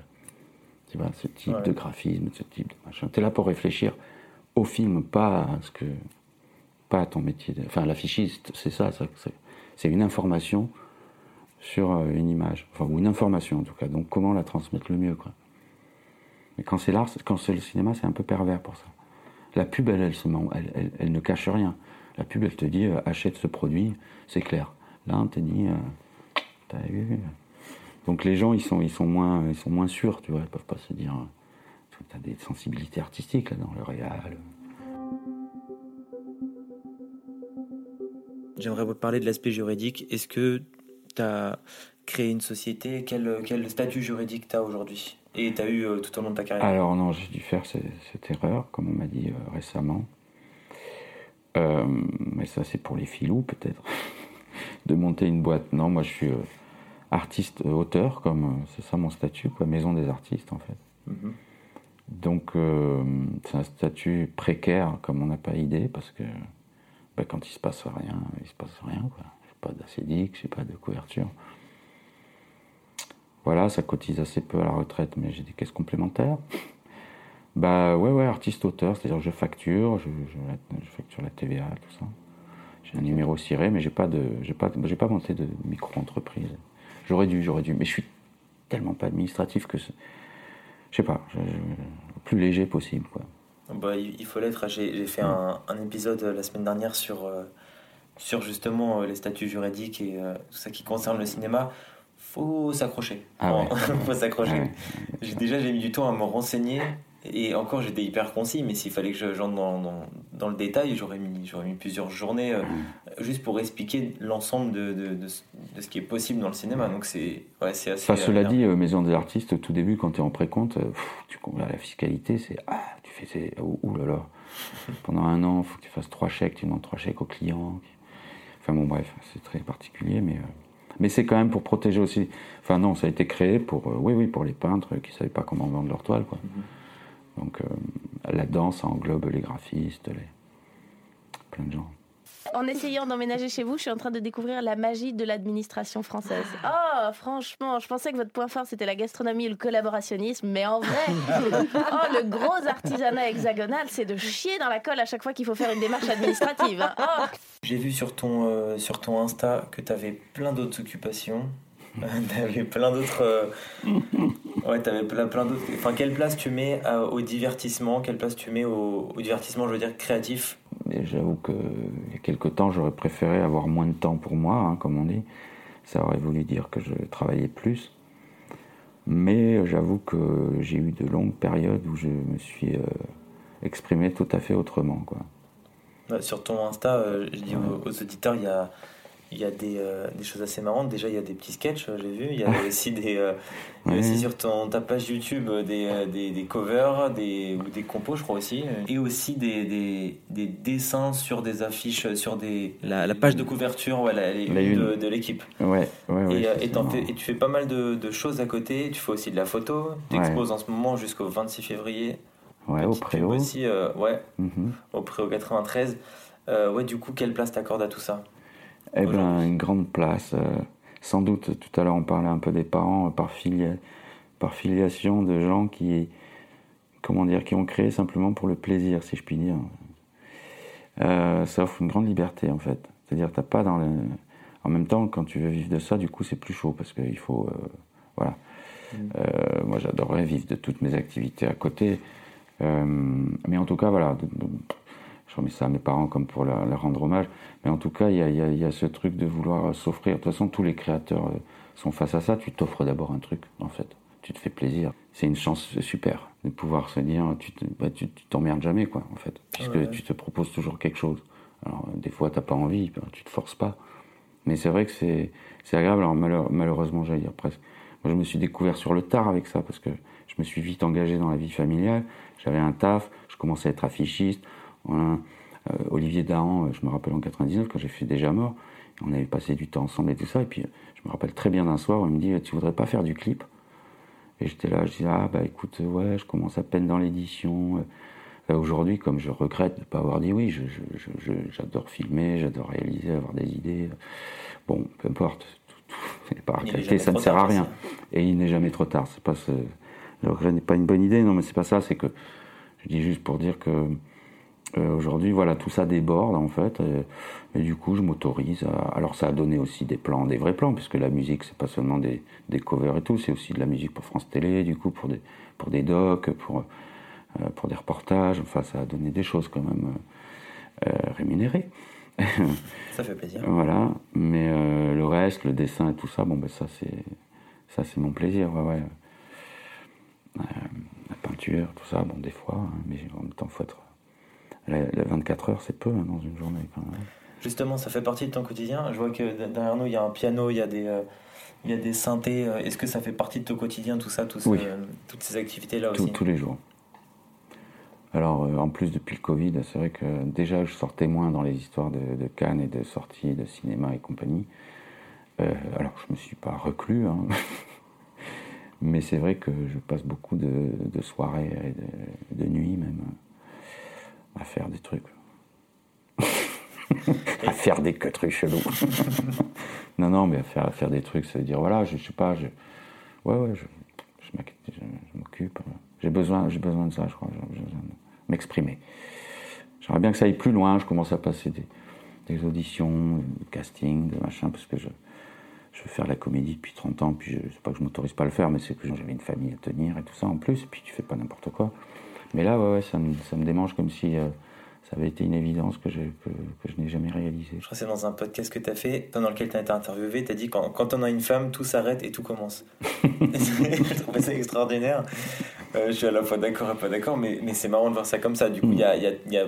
Tu vois, ce type Ouais. de graphisme, ce type de machin. Tu es là pour réfléchir au film, pas à ce que. pas à ton métier. de- Enfin, l'affichiste, c'est ça, ça c'est- une information sur euh, une image. Enfin, ou une information en tout cas. Donc, comment la transmettre le mieux, quoi. Mais quand c'est l'art, quand c'est le cinéma, c'est un peu pervers pour ça. La pub, elle- elle ne cache rien. La pub, elle te dit euh, achète ce produit, c'est clair. Là, on te dit euh, t'as vu Donc les gens, ils sont, ils sont moins, ils sont moins sûrs, tu vois. Ils peuvent pas se dire. Tu as des sensibilités artistiques là dans le réal. J'aimerais vous parler de l'aspect juridique. Est-ce que tu as créé une société? Quel, quel statut juridique tu as aujourd'hui? Et tu as eu euh, tout au long de ta carrière? Alors non, j'ai dû faire ce- cette erreur, comme on m'a dit euh, récemment. Euh, mais ça, c'est pour les filous, peut-être. de monter une boîte. Non, moi, je suis euh, artiste euh, auteur, comme c'est ça mon statut, quoi, maison des artistes, en fait. Mhm. Donc, euh, c'est un statut précaire, comme on n'a pas idée, parce que bah, quand il se passe rien, il se passe rien, quoi. J'ai pas d'acédique, j'ai pas de couverture. Voilà, ça cotise assez peu à la retraite, mais j'ai des caisses complémentaires. Bah ouais, ouais, artiste-auteur, c'est-à-dire je facture, je, je- je facture la TVA, tout ça. J'ai un numéro ciré, mais j'ai pas de, j'ai pas, j'ai pas monté de micro-entreprise. J'aurais dû, j'aurais dû, mais je suis tellement pas administratif que, je sais pas, je- le plus léger possible, quoi. Bah, il faut l'être. J'ai j'ai fait un, un épisode euh, la semaine dernière sur, euh, sur justement euh, les statuts juridiques et euh, tout ça qui concerne le cinéma. faut s'accrocher. Ah ouais. faut s'accrocher. Ouais. Déjà, j'ai mis du temps à me renseigner. Et encore, j'étais hyper concis, mais s'il fallait que je- j'entre dans, dans, dans le détail, j'aurais mis, mis plusieurs journées euh, juste pour expliquer l'ensemble de, de, de, ce- de ce qui est possible dans le cinéma. Donc c'est ouais, assez. Enfin, cela dit, euh, Maison des artistes, au tout début, quand tu es en précompte, euh, tu comptes la fiscalité, c'est ah, tu fais là là. Pendant un an, il faut que tu fasses trois chèques, tu demandes trois chèques aux clients. Enfin bon, bref, c'est très particulier, mais mais c'est quand même pour protéger aussi. Enfin non, ça a été créé pour oui oui pour les peintres qui savaient pas comment vendre leur toile quoi. Donc euh, là-dedans, ça englobe les graphistes, les plein de gens. En essayant d'emménager chez vous, je suis en train de découvrir la magie de l'administration française. Oh, franchement, je pensais que votre point fort c'était la gastronomie et le collaborationnisme, mais en vrai, oh, le gros artisanat hexagonal, c'est de chier dans la colle à chaque fois qu'il faut faire une démarche administrative. hein. Oh. J'ai vu sur ton, euh, sur ton Insta que tu avais plein d'autres occupations. tu avais plein d'autres. euh, Ouais, tu avais plein, plein d'autres. Enfin, quelle place tu mets à- au divertissement? Quelle place tu mets au, au divertissement, je veux dire, créatif? J'avoue que il y a quelque temps, j'aurais préféré avoir moins de temps pour moi, hein, comme on dit. Ça aurait voulu dire que je travaillais plus. Mais j'avoue que j'ai eu de longues périodes où je me suis euh, exprimé tout à fait autrement. Quoi. Ouais, Sur ton Insta, euh, je dis aux, aux auditeurs, il y a, il y a des, euh, des choses assez marrantes. Déjà, il y a des petits sketchs, euh, j'ai vu. Il y a aussi, des, euh, Ouais. aussi sur ton, ta page YouTube des, des, des covers des, ou des compos, je crois aussi. Et aussi des, des, des dessins sur des affiches, sur des, la, la page de couverture, les La une une. de, de l'équipe. Ouais, ouais, ouais. et, fais- tu fais pas mal de, de choses à côté. Tu fais aussi de la photo. Tu Ouais. exposes en ce moment jusqu'au 26 février. Ouais, au préau. aussi, euh, ouais, Mhm. au Préau 93. Euh, ouais, du coup, quelle place t'accordes à tout ça? Eh Aujourd'hui. une grande place. euh, sans doute, tout à l'heure, on parlait un peu des parents euh, par, filia- par filiation de gens qui, comment dire, qui ont créé simplement pour le plaisir, si je puis dire. Euh, ça offre une grande liberté, en fait. C'est-à-dire, t'as pas dans le. En même temps, quand tu veux vivre de ça, du coup, c'est plus chaud parce qu'il faut, euh, voilà. Euh, moi, j'adorerais vivre de toutes mes activités à côté. Mais en tout cas, voilà. de- de- je remets ça à mes parents comme pour leur, leur rendre hommage. Mais en tout cas, il y a, il y a- il y a ce truc de vouloir s'offrir. De toute façon, tous les créateurs euh, sont face à ça. Tu t'offres d'abord un truc, en fait. Tu te fais plaisir. C'est une chance super de pouvoir se dire, tu bah, t'emmerdes jamais, quoi, en fait. Puisque Ouais. tu te proposes toujours quelque chose. Alors, euh, des fois, t'as pas envie, bah, tu te forces pas. Mais c'est vrai que c'est c'est agréable. Alors, malheur- malheureusement, j'allais dire presque. Moi, je me suis découvert sur le tard avec ça parce que je me suis vite engagé dans la vie familiale. J'avais un taf, je commençais à être affichiste. Voilà. Euh, Olivier Dahan, euh, je me rappelle en 99, quand j'ai fait Déjà mort, on avait passé du temps ensemble et tout ça. Et puis, euh, je me rappelle très bien d'un soir où il me dit Tu voudrais pas faire du clip? Et j'étais là, je disais Ah, bah écoute, ouais, je commence à peine dans l'édition. Aujourd'hui, comme je regrette de ne pas avoir dit oui, je- je- je- je- j'adore filmer, j'adore réaliser, avoir des idées. Bon, peu importe, tout, tout n'est pas ça ne sert à rien. Et il n'est jamais trop tard. Pas ce, le regret n'est pas une bonne idée, non, mais c'est pas ça. C'est que je dis juste pour dire que euh, aujourd'hui, voilà, tout ça déborde en fait, et, et du coup, je m'autorise. à- Alors, ça a donné aussi des plans, des vrais plans, puisque la musique, c'est pas seulement des, des covers et tout, c'est aussi de la musique pour France Télé, du coup, pour des, pour des docs, pour, euh, pour des reportages. Enfin, ça a donné des choses quand même euh, rémunérées. Ça fait plaisir. Voilà, mais le reste, le dessin et tout ça, bon, ben ça c'est ça c'est mon plaisir, ouais, ouais. La peinture, tout ça, bon, des fois, hein, mais en même temps, faut être. La, la 24 heures, c'est peu hein, dans une journée quand même. Justement, ça fait partie de ton quotidien. Je vois que derrière nous, il y a un piano, il y a des, euh, il y a des synthés. Euh, Est-ce que ça fait partie de ton quotidien, tout ça, tout ce- Oui. toutes ces activités-là aussi? tous les jours. Alors, euh, en plus, depuis le Covid, c'est vrai que déjà, je sortais moins dans les histoires de, de Cannes et de sorties de cinéma et compagnie. Euh, alors, je me suis pas reclus, hein. mais c'est vrai que je passe beaucoup de, de soirées et de, de nuits même à faire des trucs. à faire des que trucs chelous. non, non, mais à faire, à faire des trucs, ça veut dire, voilà, je, je sais pas, je, ouais, ouais, je, je m'oc- je- je m'occupe. J'ai besoin, besoin de ça, je crois. J'ai besoin de m'exprimer. J'aimerais bien que ça aille plus loin. Je commence à passer des, auditions, des castings, des machins, parce que je, je veux faire la comédie depuis 30 ans. Puis je c'est pas que je m'autorise pas à le faire, mais c'est que j'avais une famille à tenir et tout ça en plus. Et puis tu fais pas n'importe quoi. Mais là, ouais, ouais, ça me, ça me démange comme si euh, ça avait été une évidence que, j'ai- que, que je n'ai jamais réalisée. Je crois que c'est dans un podcast que tu as fait, dans lequel tu as été interviewé, tu as dit quand, quand on a une femme, tout s'arrête et tout commence. je trouvais ça extraordinaire. Euh, je suis à la fois d'accord et pas d'accord, mais, mais c'est marrant de voir ça comme ça. Du coup, il y, a, il y, a, il y, a,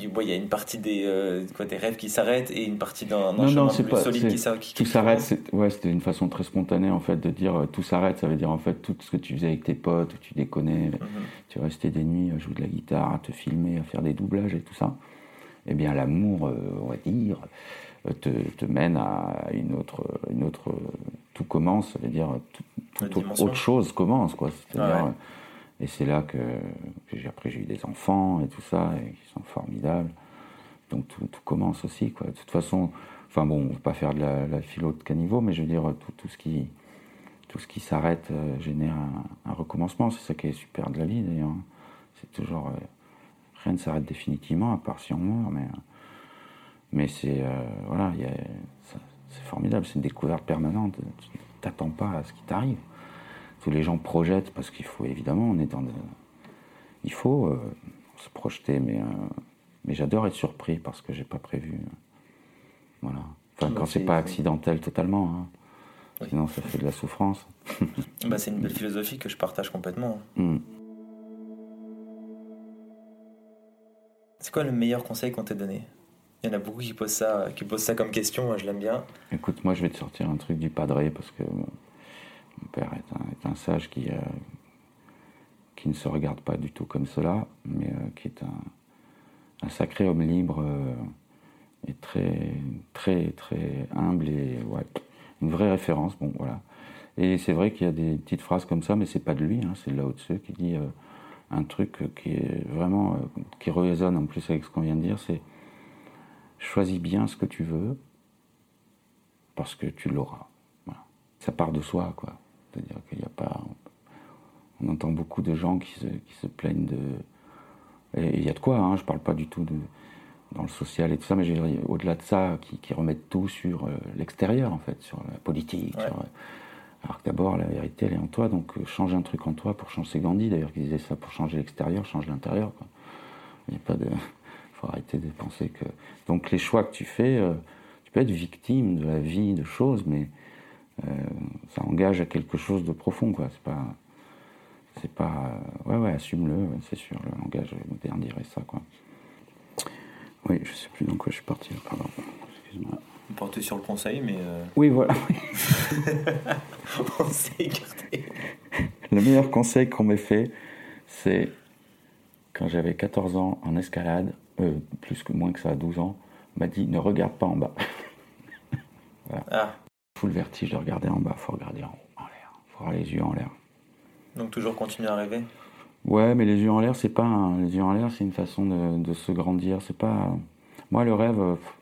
ouais, il y a une partie des, euh, quoi, des rêves qui s'arrêtent et une partie d'un Non, chemin non, c'est plus pas. solide qui, qui tout s'arrête. Ouais, c'était une façon très spontanée en fait de dire euh, tout s'arrête. Ça veut dire en fait tout ce que tu faisais avec tes potes, où tu déconnais, Mhm. tu restais des nuits à jouer de la guitare, à te filmer, à faire des doublages et tout ça. Eh bien, l'amour, euh, on va dire, euh, te, te mène à une autre, une autre. euh, Tout commence, ça veut dire tout, autre chose commence, quoi. Ah ouais. euh, et c'est là que j'ai après j'ai eu des enfants et tout ça, et qui sont formidables. Donc tout, commence aussi, quoi. De toute façon, enfin bon, on ne va pas faire de la, la philo de caniveau, mais je veux dire tout, tout ce qui tout ce qui s'arrête euh, génère un, recommencement. C'est ça qui est super de la vie d'ailleurs. C'est toujours euh, rien ne s'arrête définitivement à part si on meurt, mais euh, mais c'est voilà, c'est formidable, c'est une découverte permanente. Tu t'attends pas à ce qui t'arrive. Tous les gens projettent parce qu'il faut évidemment, on est dans de- il faut euh, se projeter, mais euh, mais j'adore être surpris parce que j'ai pas prévu. euh, Voilà. Enfin, Bah, quand c'est pas accidentel totalement. hein. Oui. Sinon, ça fait de la souffrance. Bah, c'est une belle philosophie que je partage complètement. Hmm. C'est quoi le meilleur conseil qu'on t'ait donné? Il y en a beaucoup qui posent ça, qui posent ça comme question, moi je l'aime bien. Écoute, moi, je vais te sortir un truc du padre parce que mon, mon père est un, est un sage qui, euh, qui ne se regarde pas du tout comme cela, mais euh, qui est un, sacré homme libre euh, et très, très, très humble et ouais, une vraie référence. Bon, voilà. Et c'est vrai qu'il y a des petites phrases comme ça, mais c'est pas de lui, hein, c'est de Lao Tzu qui dit euh, un truc qui est vraiment qui résonne en plus avec ce qu'on vient de dire, c'est choisis bien ce que tu veux parce que tu l'auras. Ça part de soi, quoi. C'est-à-dire qu'il n'y a pas. On entend beaucoup de gens qui se, qui se plaignent de. Et il y a de quoi, hein, je parle pas du tout de dans le social et tout ça, mais au-delà de ça, qui, qui remettent tout sur euh, l'extérieur, en fait, sur la politique. Ouais. sur, euh, alors que d'abord, la vérité, elle est en toi, donc euh, change un truc en toi pour changer. C'est Gandhi, d'ailleurs, qui disait ça, pour changer l'extérieur, change l'intérieur. Il n'y a pas de. faut arrêter de penser que. Donc les choix que tu fais, euh, tu peux être victime de la vie, de choses, mais euh, ça engage à quelque chose de profond, quoi. C'est pas. C'est pas. euh, ouais, ouais, assume-le, ouais, c'est sûr. Le langage moderne dirait ça, quoi. Oui, je sais plus dans quoi je suis parti, pardon. Excuse-moi. On porte sur le conseil, mais euh, Oui, voilà. on s'est écarté. Le meilleur conseil qu'on m'ait fait, c'est quand j'avais 14 ans en escalade, euh, plus que moins que ça, 12 ans, m'a dit ne regarde pas en bas. Ah, Faut le vertige de regarder en bas, faut regarder en haut, en l'air. Faut avoir les yeux en l'air. Donc toujours continuer à rêver. Ouais, mais les yeux en l'air, c'est pas un- les yeux en l'air, c'est une façon de, de se grandir. C'est pas moi le rêve. pff,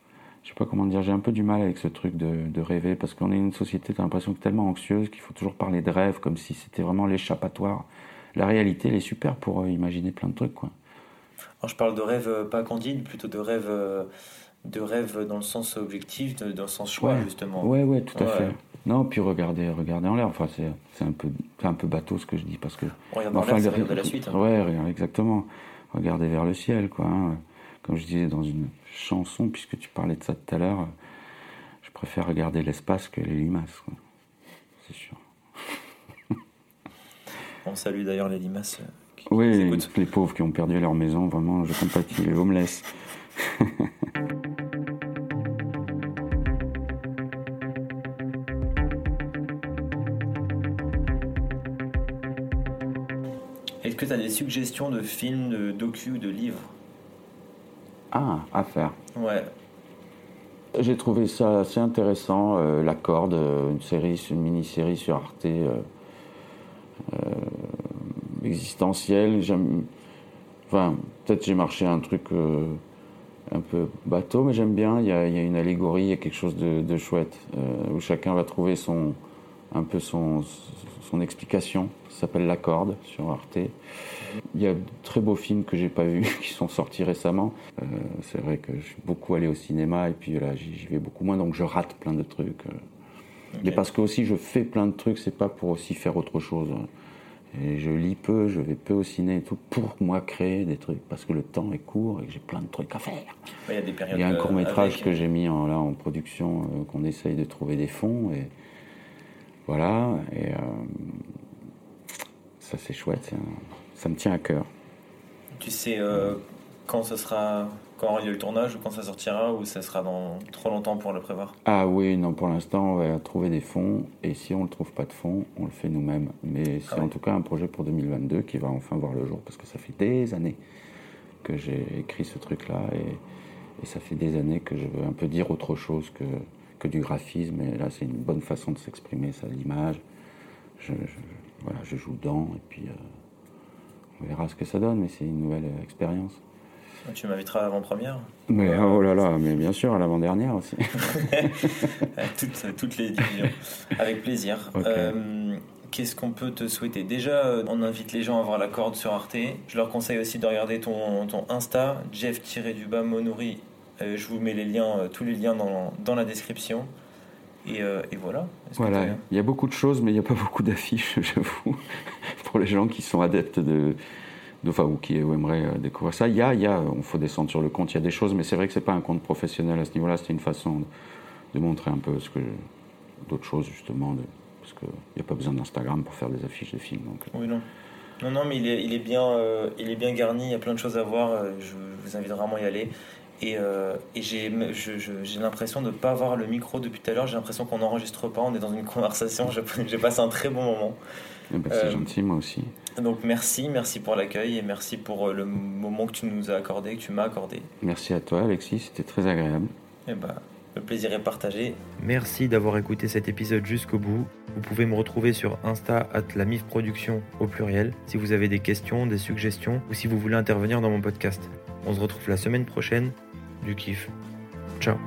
je sais pas comment dire. J'ai un peu du mal avec ce truc de, de rêver parce qu'on est une société, t'as l'impression que tellement anxieuse qu'il faut toujours parler de rêve comme si c'était vraiment l'échappatoire. La réalité, elle est super pour euh, imaginer plein de trucs, quoi. Alors, je parle de rêve euh, pas candide, plutôt de rêve, euh, de rêve dans le sens objectif, de- dans le sens choix, Ouais. justement. Ouais, ouais, tout à Ouais. fait. Non, puis regarder, regarder en l'air. Enfin, c'est, c'est un peu, c'est un peu bateau ce que je dis parce que. Regarde dans l'air, regarder la suite. hein. Ouais, exactement. Regarder vers le ciel, quoi. hein. Comme je disais dans une chanson, puisque tu parlais de ça tout à l'heure, je préfère regarder l'espace que les limaces. C'est sûr. On salue d'ailleurs les limaces euh, qui, qui Oui, les pauvres qui ont perdu leur maison, vraiment, je compatis, les homeless. que tu as des suggestions de films, de docu, de livres Ah, à faire. Ouais. J'ai trouvé ça assez intéressant, euh, La Corde, euh, une série, une mini-série sur Arte, euh, euh, existentielle. J'aime, enfin, peut-être j'ai marché un truc un peu bateau, mais j'aime bien. Il y, a, il y a une allégorie, il y a quelque chose de, de chouette où chacun va trouver son, un peu son, son explication. Ça s'appelle La Corde sur Arte. Il y a de très beaux films que j'ai pas vus qui sont sortis récemment. Euh, c'est vrai que je suis beaucoup allé au cinéma et puis là j'y vais beaucoup moins donc je rate plein de trucs. euh. Mais parce que aussi je fais plein de trucs, c'est pas pour aussi faire autre chose. Et je lis peu, je vais peu au ciné et tout pour moi créer des trucs parce que le temps est court et que j'ai plein de trucs à faire. Il y a des périodes. Il y a un euh, court métrage avec- que j'ai mis en, là en production, euh, qu'on essaye de trouver des fonds et voilà. Et euh, ça c'est chouette, c'est ça me tient à cœur. Tu sais euh, quand ce sera, quand aura lieu le tournage ou quand ça sortira ou ça sera dans trop longtemps pour le prévoir? Ah oui, non, pour l'instant on va trouver des fonds et si on ne trouve pas de fonds, on le fait nous-mêmes. Mais c'est Ah oui. en tout cas un projet pour 2022 qui va enfin voir le jour parce que ça fait des années que j'ai écrit ce truc-là et, et ça fait des années que je veux un peu dire autre chose que, que du graphisme. Et là, c'est une bonne façon de s'exprimer, ça, l'image. Je, je- voilà, je joue dedans et puis euh, on verra ce que ça donne, mais c'est une nouvelle euh, expérience. Tu m'inviteras à l'avant-première Mais oh là là, mais bien sûr, à l'avant-dernière aussi. Toutes, toutes les divisions. Avec plaisir. Euh, Qu'est-ce qu'on peut te souhaiter? Déjà, on invite les gens à voir la corde sur Arte. Je leur conseille aussi de regarder ton, ton Insta, Jeff-du-bas Monouri. Euh, je vous mets les liens, euh, tous les liens dans, dans la description. Et, euh, et voilà. Il y a beaucoup de choses, mais il n'y a pas beaucoup d'affiches, j'avoue, pour les gens qui sont adeptes de, de- enfin, ou qui aimeraient euh, découvrir ça. Il y a, il y a, on faut descendre sur le compte, il y a des choses, mais c'est vrai que c'est pas un compte professionnel à ce niveau-là. C'était une façon de, de montrer un peu ce que d'autres choses justement, de- parce qu'il n'y a pas besoin d'Instagram pour faire des affiches de films. Donc, euh, Oui, non. Non, non, mais il est, il est bien, euh, il est bien garni. Il y a plein de choses à voir. euh, Je vous invite vraiment à y aller. Et, euh, et j'ai, je- je- j'ai l'impression de ne pas avoir le micro depuis tout à l'heure. J'ai l'impression qu'on n'enregistre pas. On est dans une conversation. Je- J'ai passé un très bon moment. eh ben, c'est Euh, gentil, moi aussi. Donc merci, merci pour l'accueil et merci pour euh, le moment que tu nous as accordé, que tu m'as accordé. Merci à toi, Alexis, c'était très agréable. Et bah, le plaisir est partagé. Merci d'avoir écouté cet épisode jusqu'au bout. Vous pouvez me retrouver sur Insta at la MIF Production au pluriel si vous avez des questions, des suggestions ou si vous voulez intervenir dans mon podcast. On se retrouve la semaine prochaine du kiff. Ciao.